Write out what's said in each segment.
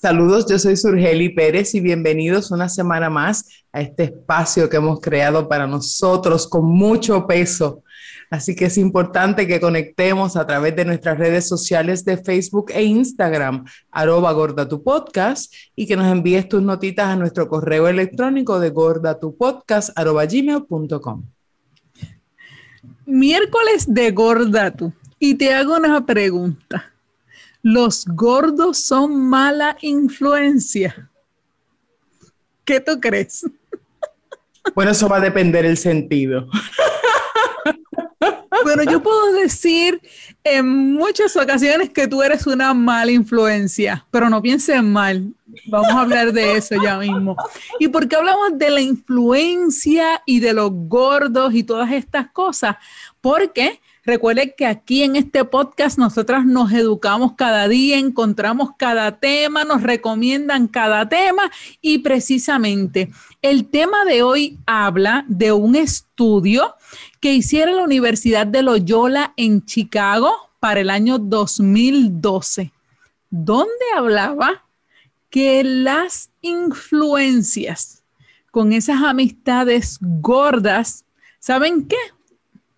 Saludos, yo soy Surgeli Pérez y bienvenidos una semana más a este espacio que hemos creado para nosotros con mucho peso. Así que es importante que conectemos a través de nuestras redes sociales de Facebook e Instagram, arroba gorda tu podcast, y que nos envíes tus notitas a nuestro correo electrónico de gordatupodcast arroba gmail.com. Miércoles de Gorda Tu. Y te hago una pregunta los gordos son mala influencia. ¿Qué tú crees? Bueno, eso va a depender el sentido. Bueno, yo puedo decir en muchas ocasiones que tú eres una mala influencia, pero no pienses mal. Vamos a hablar de eso ya mismo. ¿Y por qué hablamos de la influencia y de los gordos y todas estas cosas? Porque Recuerde que aquí en este podcast nosotras nos educamos cada día, encontramos cada tema, nos recomiendan cada tema y precisamente el tema de hoy habla de un estudio que hiciera la Universidad de Loyola en Chicago para el año 2012, donde hablaba que las influencias con esas amistades gordas, ¿saben qué?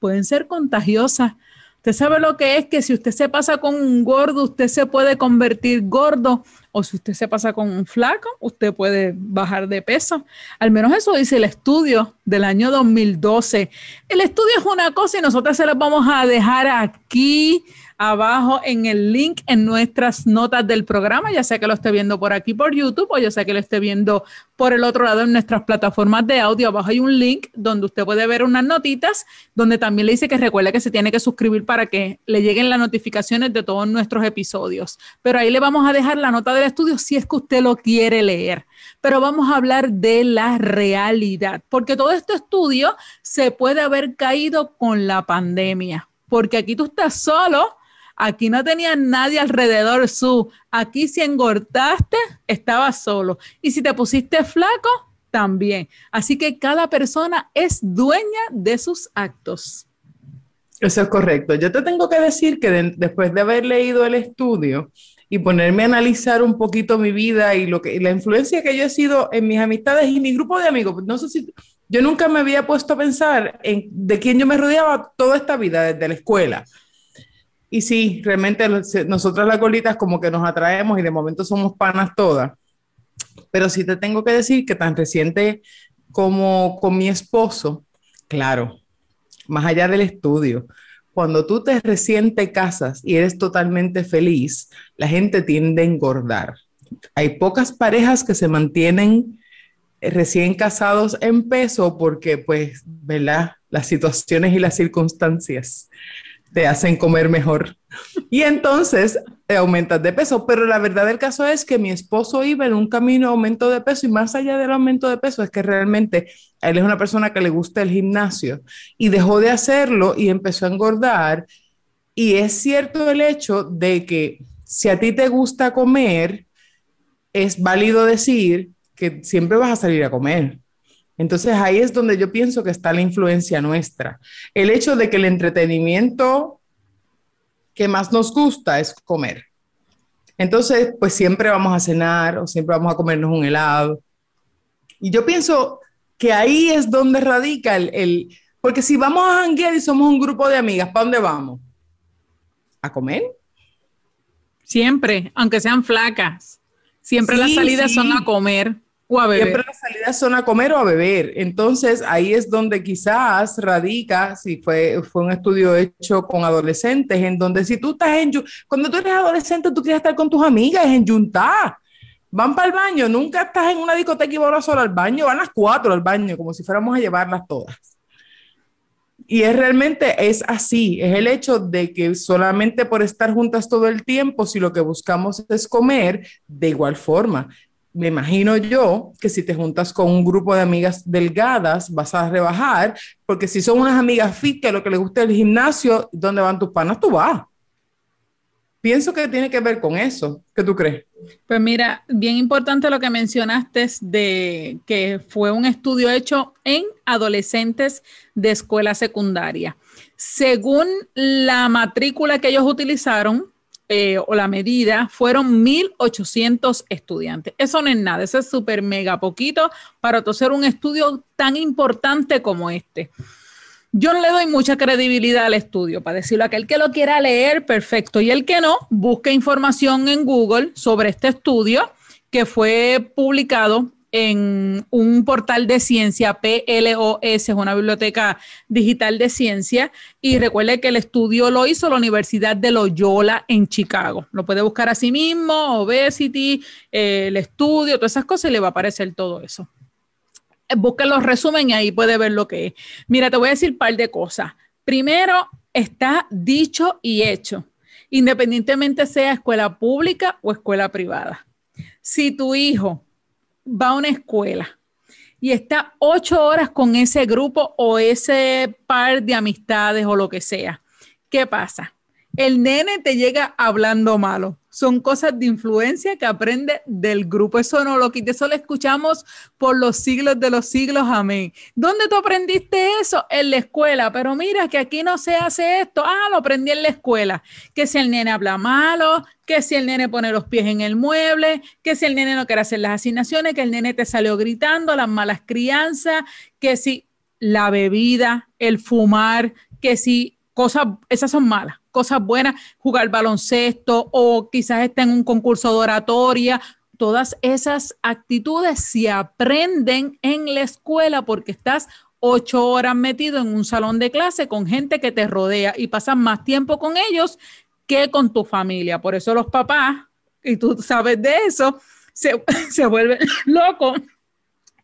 Pueden ser contagiosas. Usted sabe lo que es que si usted se pasa con un gordo, usted se puede convertir gordo, o si usted se pasa con un flaco, usted puede bajar de peso. Al menos eso dice el estudio del año 2012. El estudio es una cosa y nosotros se los vamos a dejar aquí abajo en el link en nuestras notas del programa, ya sea que lo esté viendo por aquí por YouTube o ya sea que lo esté viendo por el otro lado en nuestras plataformas de audio. Abajo hay un link donde usted puede ver unas notitas donde también le dice que recuerde que se tiene que suscribir para que le lleguen las notificaciones de todos nuestros episodios. Pero ahí le vamos a dejar la nota del estudio si es que usted lo quiere leer. Pero vamos a hablar de la realidad, porque todo este estudio se puede haber caído con la pandemia, porque aquí tú estás solo Aquí no tenía nadie alrededor su. Aquí si engordaste, estabas solo. Y si te pusiste flaco, también. Así que cada persona es dueña de sus actos. Eso es correcto. Yo te tengo que decir que después de haber leído el estudio y ponerme a analizar un poquito mi vida y lo que la influencia que yo he sido en mis amistades y mi grupo de amigos, no sé si yo nunca me había puesto a pensar en de quién yo me rodeaba toda esta vida desde la escuela. Y sí, realmente nosotras las golitas como que nos atraemos y de momento somos panas todas. Pero sí te tengo que decir que tan reciente como con mi esposo, claro, más allá del estudio, cuando tú te recién casas y eres totalmente feliz, la gente tiende a engordar. Hay pocas parejas que se mantienen recién casados en peso porque, pues, ¿verdad? Las situaciones y las circunstancias te hacen comer mejor. Y entonces te aumentas de peso. Pero la verdad del caso es que mi esposo iba en un camino de aumento de peso y más allá del aumento de peso es que realmente él es una persona que le gusta el gimnasio y dejó de hacerlo y empezó a engordar. Y es cierto el hecho de que si a ti te gusta comer, es válido decir que siempre vas a salir a comer. Entonces ahí es donde yo pienso que está la influencia nuestra. El hecho de que el entretenimiento que más nos gusta es comer. Entonces, pues siempre vamos a cenar o siempre vamos a comernos un helado. Y yo pienso que ahí es donde radica el, porque si vamos a janguear y somos un grupo de amigas, ¿para dónde vamos? ¿A comer? Siempre, aunque sean flacas. Siempre las salidas son a comer. O. Siempre las salidas son a comer o a beber. Entonces, ahí es donde quizás radica, si fue, fue un estudio hecho con adolescentes, en donde si tú estás en... Cuando tú eres adolescente, tú quieres estar con tus amigas en Yuntá. Van para el baño, nunca estás en una discoteca y vas sola al baño, van las cuatro al baño, como si fuéramos a llevarlas todas. Y es realmente, es así, es el hecho de que solamente por estar juntas todo el tiempo, si lo que buscamos es comer, de igual forma, me imagino yo que si te juntas con un grupo de amigas delgadas vas a rebajar, porque si son unas amigas fit que lo que les gusta el gimnasio, ¿dónde van tus panas? Tú vas. Pienso que tiene que ver con eso. ¿Qué tú crees? Pues mira, bien importante lo que mencionaste de que fue un estudio hecho en adolescentes de escuela secundaria. Según la matrícula que ellos utilizaron, eh, o la medida, fueron 1.800 estudiantes. Eso no es nada, eso es súper mega poquito para hacer un estudio tan importante como este. Yo no le doy mucha credibilidad al estudio, para decirlo, aquel que lo quiera leer, perfecto, y el que no, busque información en Google sobre este estudio que fue publicado en un portal de ciencia, PLOS, es una biblioteca digital de ciencia, y recuerde que el estudio lo hizo la Universidad de Loyola en Chicago. Lo puede buscar a sí mismo, Obesity, eh, el estudio, todas esas cosas, y le va a aparecer todo eso. Busque los resumen y ahí puede ver lo que es. Mira, te voy a decir un par de cosas. Primero, está dicho y hecho, independientemente sea escuela pública o escuela privada. Si tu hijo va a una escuela y está ocho horas con ese grupo o ese par de amistades o lo que sea, ¿qué pasa? El nene te llega hablando malo son cosas de influencia que aprende del grupo. Eso no lo quite, eso lo escuchamos por los siglos de los siglos. Amén. ¿Dónde tú aprendiste eso? En la escuela. Pero mira que aquí no se hace esto. Ah, lo aprendí en la escuela. Que si el nene habla malo, que si el nene pone los pies en el mueble, que si el nene no quiere hacer las asignaciones, que el nene te salió gritando, las malas crianzas, que si la bebida, el fumar, que si cosas, esas son malas cosas buenas, jugar baloncesto o quizás esté en un concurso de oratoria. Todas esas actitudes se aprenden en la escuela porque estás ocho horas metido en un salón de clase con gente que te rodea y pasas más tiempo con ellos que con tu familia. Por eso los papás, y tú sabes de eso, se, se vuelven locos,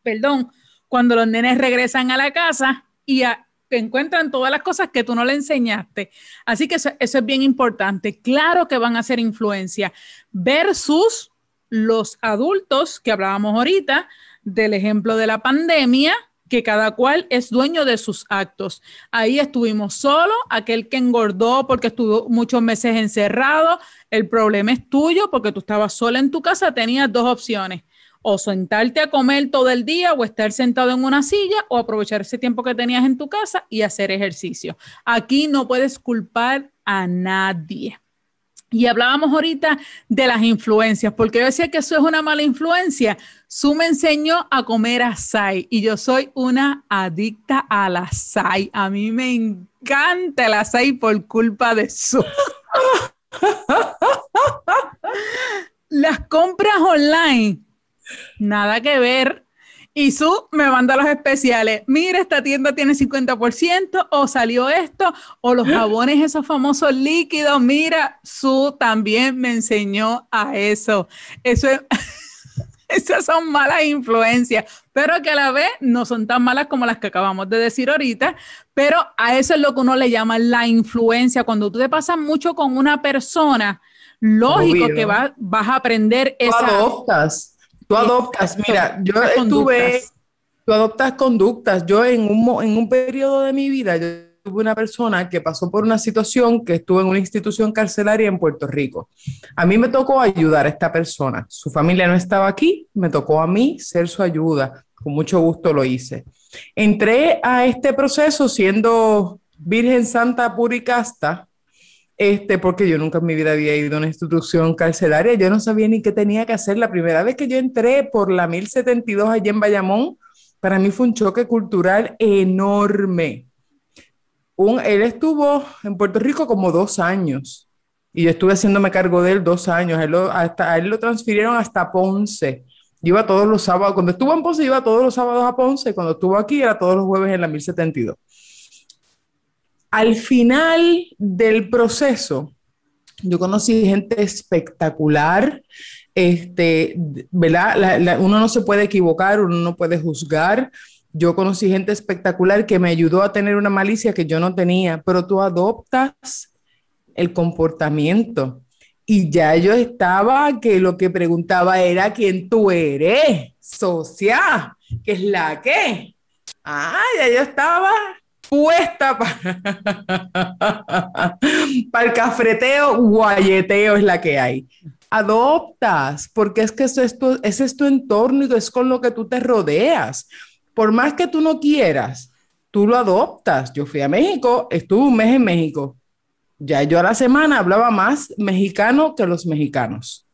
perdón, cuando los nenes regresan a la casa y a, que encuentran todas las cosas que tú no le enseñaste. Así que eso, es bien importante. Claro que van a ser influencia versus los adultos que hablábamos ahorita del ejemplo de la pandemia, que cada cual es dueño de sus actos. Ahí estuvimos solo, aquel que engordó porque estuvo muchos meses encerrado, el problema es tuyo porque tú estabas sola en tu casa, tenías dos opciones o sentarte a comer todo el día o estar sentado en una silla o aprovechar ese tiempo que tenías en tu casa y hacer ejercicio. Aquí no puedes culpar a nadie. Y hablábamos ahorita de las influencias, porque yo decía que eso es una mala influencia. Su me enseñó a comer asai y yo soy una adicta al asai. A mí me encanta el asai por culpa de su. Las compras online Nada que ver. Y su me manda los especiales. Mira, esta tienda tiene 50% o salió esto o los jabones, esos famosos líquidos. Mira, su también me enseñó a eso. Eso esas son malas influencias, pero que a la vez no son tan malas como las que acabamos de decir ahorita, pero a eso es lo que uno le llama la influencia. Cuando tú te pasas mucho con una persona, lógico que vas vas a aprender esa... Tú adoptas, mira, yo estuve, tú adoptas conductas. Yo en un, en un periodo de mi vida, yo tuve una persona que pasó por una situación que estuvo en una institución carcelaria en Puerto Rico. A mí me tocó ayudar a esta persona. Su familia no estaba aquí, me tocó a mí ser su ayuda. Con mucho gusto lo hice. Entré a este proceso siendo Virgen Santa Pura y Casta, este, porque yo nunca en mi vida había ido a una institución carcelaria, yo no sabía ni qué tenía que hacer. La primera vez que yo entré por la 1072 allí en Bayamón, para mí fue un choque cultural enorme. Un, él estuvo en Puerto Rico como dos años y yo estuve haciéndome cargo de él dos años. Él lo, hasta, a él lo transfirieron hasta Ponce. Yo iba todos los sábados, cuando estuvo en Ponce iba todos los sábados a Ponce, cuando estuvo aquí era todos los jueves en la 1072 al final del proceso, yo conocí gente espectacular, este, ¿verdad? uno no se puede equivocar, uno no puede juzgar. Yo conocí gente espectacular que me ayudó a tener una malicia que yo no tenía, pero tú adoptas el comportamiento. y ya yo estaba que lo que preguntaba era quién tú eres, socia, que es la que. Ah, ya yo estaba puesta para, el cafreteo, guayeteo es la que hay. Adoptas, porque es que eso es tu, ese es tu entorno y es con lo que tú te rodeas. Por más que tú no quieras, tú lo adoptas. Yo fui a México, estuve un mes en México. Ya yo a la semana hablaba más mexicano que los mexicanos.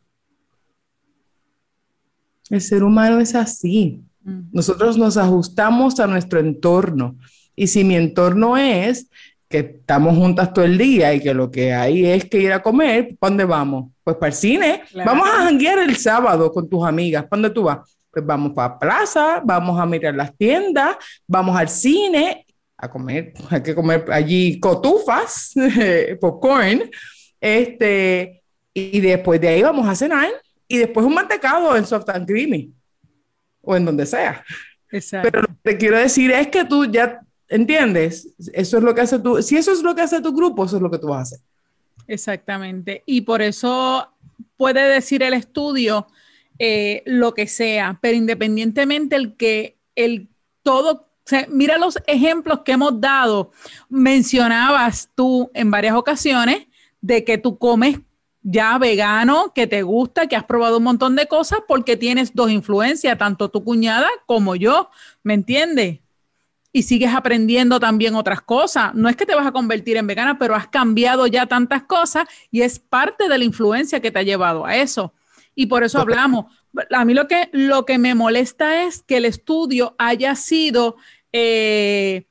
El ser humano es así. Mm. Nosotros nos ajustamos a nuestro entorno. Y si mi entorno es que estamos juntas todo el día y que lo que hay es que ir a comer, ¿para dónde vamos? Pues para el cine. Vamos a janguear el sábado con tus amigas. ¿Para dónde tú vas? Pues vamos para la plaza, vamos a mirar las tiendas, vamos al cine a comer, hay que comer allí cotufas, popcorn, este, y después de ahí vamos a cenar y después un mantecado en soft and creamy o en donde sea. Exacto. Pero lo que te quiero decir es que tú ya entiendes, eso es lo que hace tu, si eso es lo que hace tu grupo, eso es lo que tú vas a hacer. Exactamente. Y por eso puede decir el estudio eh, lo que sea, pero independientemente el que el todo mira los ejemplos que hemos dado. Mencionabas tú en varias ocasiones de que tú comes ya vegano, que te gusta, que has probado un montón de cosas porque tienes dos influencias, tanto tu cuñada como yo, ¿me entiendes? Y sigues aprendiendo también otras cosas. No es que te vas a convertir en vegana, pero has cambiado ya tantas cosas y es parte de la influencia que te ha llevado a eso. Y por eso hablamos. A mí lo que, lo que me molesta es que el estudio haya sido eh,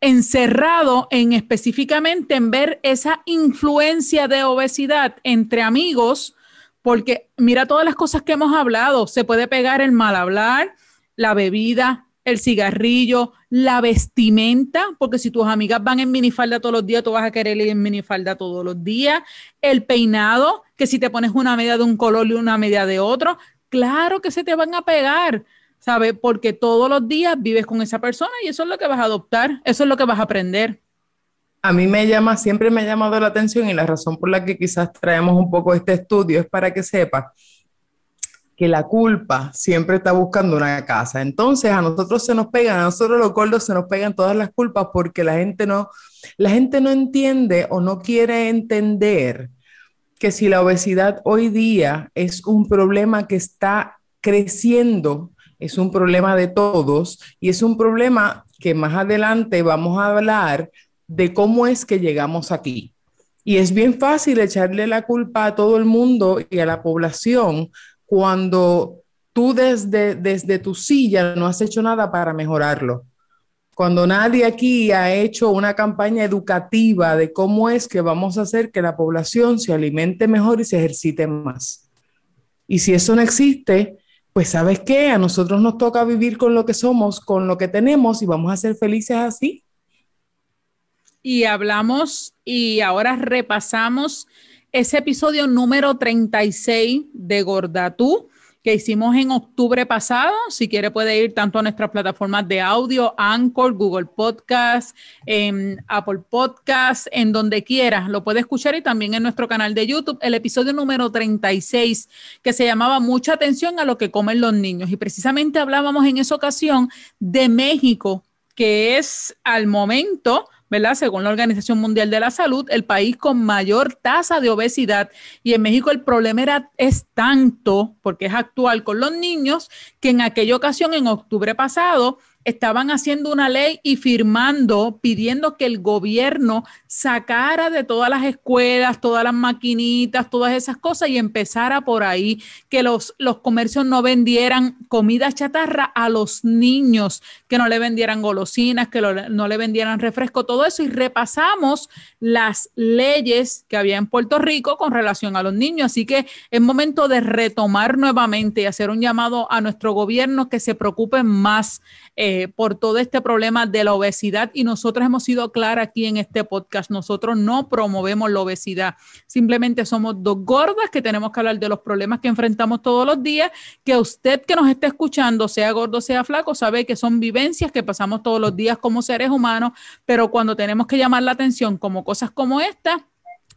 encerrado en específicamente en ver esa influencia de obesidad entre amigos, porque mira todas las cosas que hemos hablado, se puede pegar el mal hablar, la bebida, el cigarrillo, la vestimenta, porque si tus amigas van en minifalda todos los días, tú vas a querer ir en minifalda todos los días, el peinado, que si te pones una media de un color y una media de otro, claro que se te van a pegar. ¿sabes? Porque todos los días vives con esa persona y eso es lo que vas a adoptar, eso es lo que vas a aprender. A mí me llama, siempre me ha llamado la atención y la razón por la que quizás traemos un poco este estudio es para que sepa que la culpa siempre está buscando una casa. Entonces a nosotros se nos pegan, a nosotros los gordos se nos pegan todas las culpas porque la gente no, la gente no entiende o no quiere entender que si la obesidad hoy día es un problema que está creciendo es un problema de todos y es un problema que más adelante vamos a hablar de cómo es que llegamos aquí. Y es bien fácil echarle la culpa a todo el mundo y a la población cuando tú desde, desde tu silla no has hecho nada para mejorarlo. Cuando nadie aquí ha hecho una campaña educativa de cómo es que vamos a hacer que la población se alimente mejor y se ejercite más. Y si eso no existe, pues sabes qué, a nosotros nos toca vivir con lo que somos, con lo que tenemos y vamos a ser felices así. Y hablamos y ahora repasamos ese episodio número 36 de Gordatú que hicimos en octubre pasado. Si quiere puede ir tanto a nuestras plataformas de audio, Anchor, Google Podcast, en Apple Podcast, en donde quiera. Lo puede escuchar y también en nuestro canal de YouTube, el episodio número 36, que se llamaba Mucha atención a lo que comen los niños. Y precisamente hablábamos en esa ocasión de México, que es al momento ¿verdad? Según la Organización Mundial de la Salud, el país con mayor tasa de obesidad y en México el problema era, es tanto, porque es actual con los niños, que en aquella ocasión, en octubre pasado, estaban haciendo una ley y firmando, pidiendo que el gobierno sacara de todas las escuelas, todas las maquinitas, todas esas cosas y empezara por ahí, que los, los comercios no vendieran comida chatarra a los niños, que no le vendieran golosinas, que no le vendieran refresco, todo eso. Y repasamos las leyes que había en Puerto Rico con relación a los niños. Así que es momento de retomar nuevamente y hacer un llamado a nuestro gobierno que se preocupe más. Eh, por todo este problema de la obesidad y nosotros hemos sido claras aquí en este podcast, nosotros no promovemos la obesidad, simplemente somos dos gordas que tenemos que hablar de los problemas que enfrentamos todos los días, que usted que nos esté escuchando, sea gordo, sea flaco, sabe que son vivencias que pasamos todos los días como seres humanos, pero cuando tenemos que llamar la atención como cosas como esta,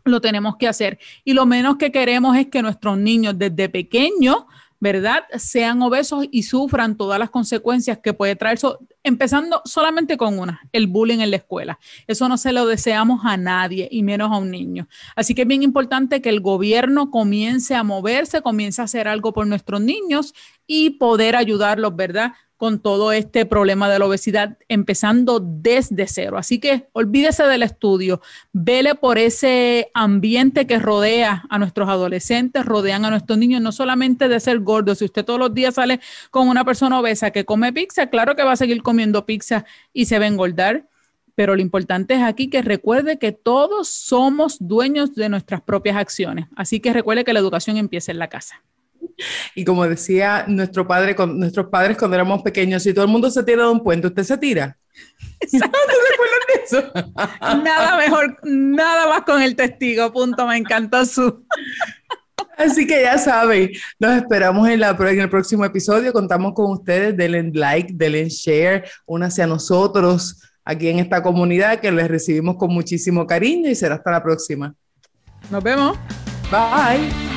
lo tenemos que hacer. Y lo menos que queremos es que nuestros niños desde pequeños, ¿verdad?, sean obesos y sufran todas las consecuencias que puede traer eso, empezando solamente con una, el bullying en la escuela. Eso no se lo deseamos a nadie y menos a un niño. Así que es bien importante que el gobierno comience a moverse, comience a hacer algo por nuestros niños y poder ayudarlos, ¿verdad? con todo este problema de la obesidad, empezando desde cero. Así que olvídese del estudio, vele por ese ambiente que rodea a nuestros adolescentes, rodean a nuestros niños, no solamente de ser gordos. Si usted todos los días sale con una persona obesa que come pizza, claro que va a seguir comiendo pizza y se va a engordar. Pero lo importante es aquí que recuerde que todos somos dueños de nuestras propias acciones. Así que recuerde que la educación empieza en la casa. Y como decía nuestro padre, con, nuestros padres cuando éramos pequeños, si todo el mundo se tira de un puente, ¿usted se tira? eso? nada mejor, nada más con el testigo, punto, me encantó su... Así que ya saben, nos esperamos en, la, en el próximo episodio, contamos con ustedes, denle like, denle share, únase a nosotros aquí en esta comunidad que les recibimos con muchísimo cariño y será hasta la próxima. Nos vemos. Bye.